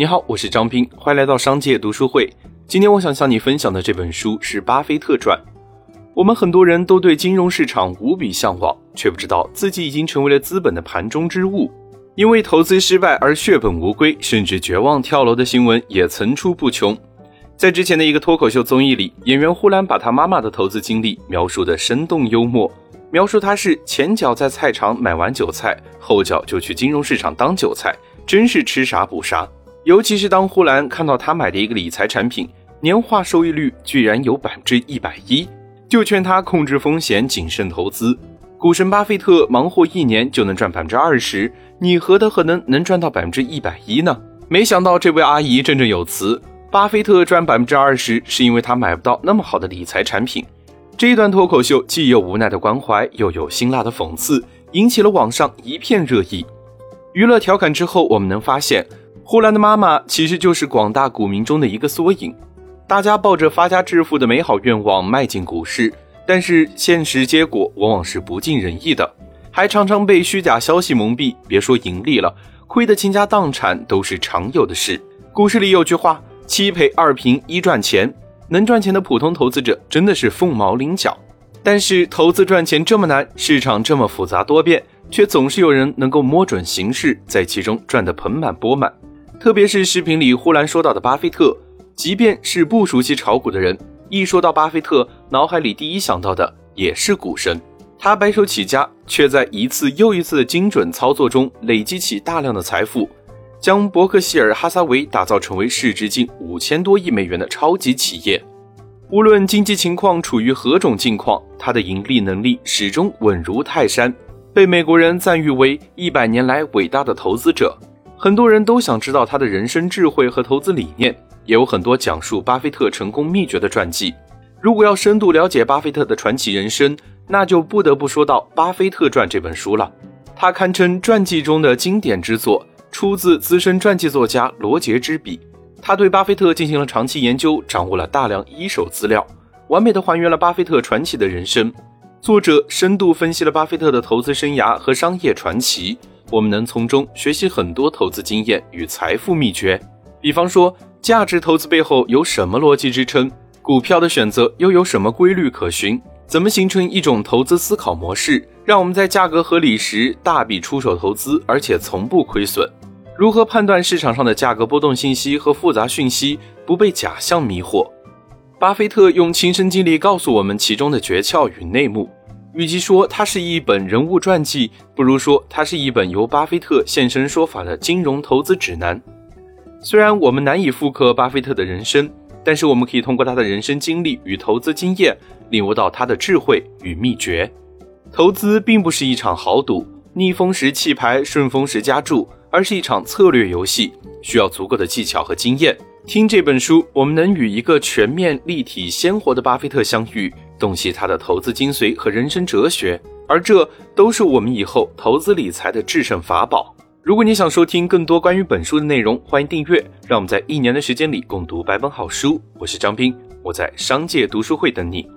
你好，我是张斌，欢迎来到商界读书会。今天我想向你分享的这本书是《巴菲特传》。我们很多人都对金融市场无比向往，却不知道自己已经成为了资本的盘中之物。因为投资失败而血本无归，甚至绝望跳楼的新闻也层出不穷。在之前的一个脱口秀综艺里，演员呼兰把他妈妈的投资经历描述的生动幽默，描述他是前脚在菜场买完韭菜，后脚就去金融市场当韭菜，真是吃啥补啥。尤其是当呼兰看到他买的一个理财产品，年化收益率居然有百分之一百一，就劝他控制风险，谨慎投资。股神巴菲特忙活一年就能赚百分之二十，你何德何能能赚到百分之一百一呢？没想到这位阿姨振振有词，巴菲特赚百分之二十是因为他买不到那么好的理财产品。这一段脱口秀既有无奈的关怀，又有辛辣的讽刺，引起了网上一片热议。娱乐调侃之后，我们能发现。呼兰的妈妈其实就是广大股民中的一个缩影，大家抱着发家致富的美好愿望迈进股市，但是现实结果往往是不尽人意的，还常常被虚假消息蒙蔽。别说盈利了，亏得倾家荡产都是常有的事。股市里有句话：七赔二平一赚钱，能赚钱的普通投资者真的是凤毛麟角。但是投资赚钱这么难，市场这么复杂多变，却总是有人能够摸准形势，在其中赚得盆满钵满。特别是视频里忽然说到的巴菲特，即便是不熟悉炒股的人，一说到巴菲特，脑海里第一想到的也是股神。他白手起家，却在一次又一次的精准操作中累积起大量的财富，将伯克希尔哈撒韦打造成为市值近五千多亿美元的超级企业。无论经济情况处于何种境况，他的盈利能力始终稳如泰山，被美国人赞誉为一百年来伟大的投资者。很多人都想知道他的人生智慧和投资理念，也有很多讲述巴菲特成功秘诀的传记。如果要深度了解巴菲特的传奇人生，那就不得不说到《巴菲特传》这本书了。它堪称传记中的经典之作，出自资深传记作家罗杰之笔。他对巴菲特进行了长期研究，掌握了大量一手资料，完美的还原了巴菲特传奇的人生。作者深度分析了巴菲特的投资生涯和商业传奇。我们能从中学习很多投资经验与财富秘诀，比方说价值投资背后有什么逻辑支撑，股票的选择又有什么规律可循，怎么形成一种投资思考模式，让我们在价格合理时大笔出手投资，而且从不亏损？如何判断市场上的价格波动信息和复杂讯息，不被假象迷惑？巴菲特用亲身经历告诉我们其中的诀窍与内幕。与其说它是一本人物传记，不如说它是一本由巴菲特现身说法的金融投资指南。虽然我们难以复刻巴菲特的人生，但是我们可以通过他的人生经历与投资经验，领悟到他的智慧与秘诀。投资并不是一场豪赌，逆风时弃牌，顺风时加注，而是一场策略游戏，需要足够的技巧和经验。听这本书，我们能与一个全面、立体、鲜活的巴菲特相遇。洞悉他的投资精髓和人生哲学，而这都是我们以后投资理财的制胜法宝。如果你想收听更多关于本书的内容，欢迎订阅。让我们在一年的时间里共读百本好书。我是张斌，我在商界读书会等你。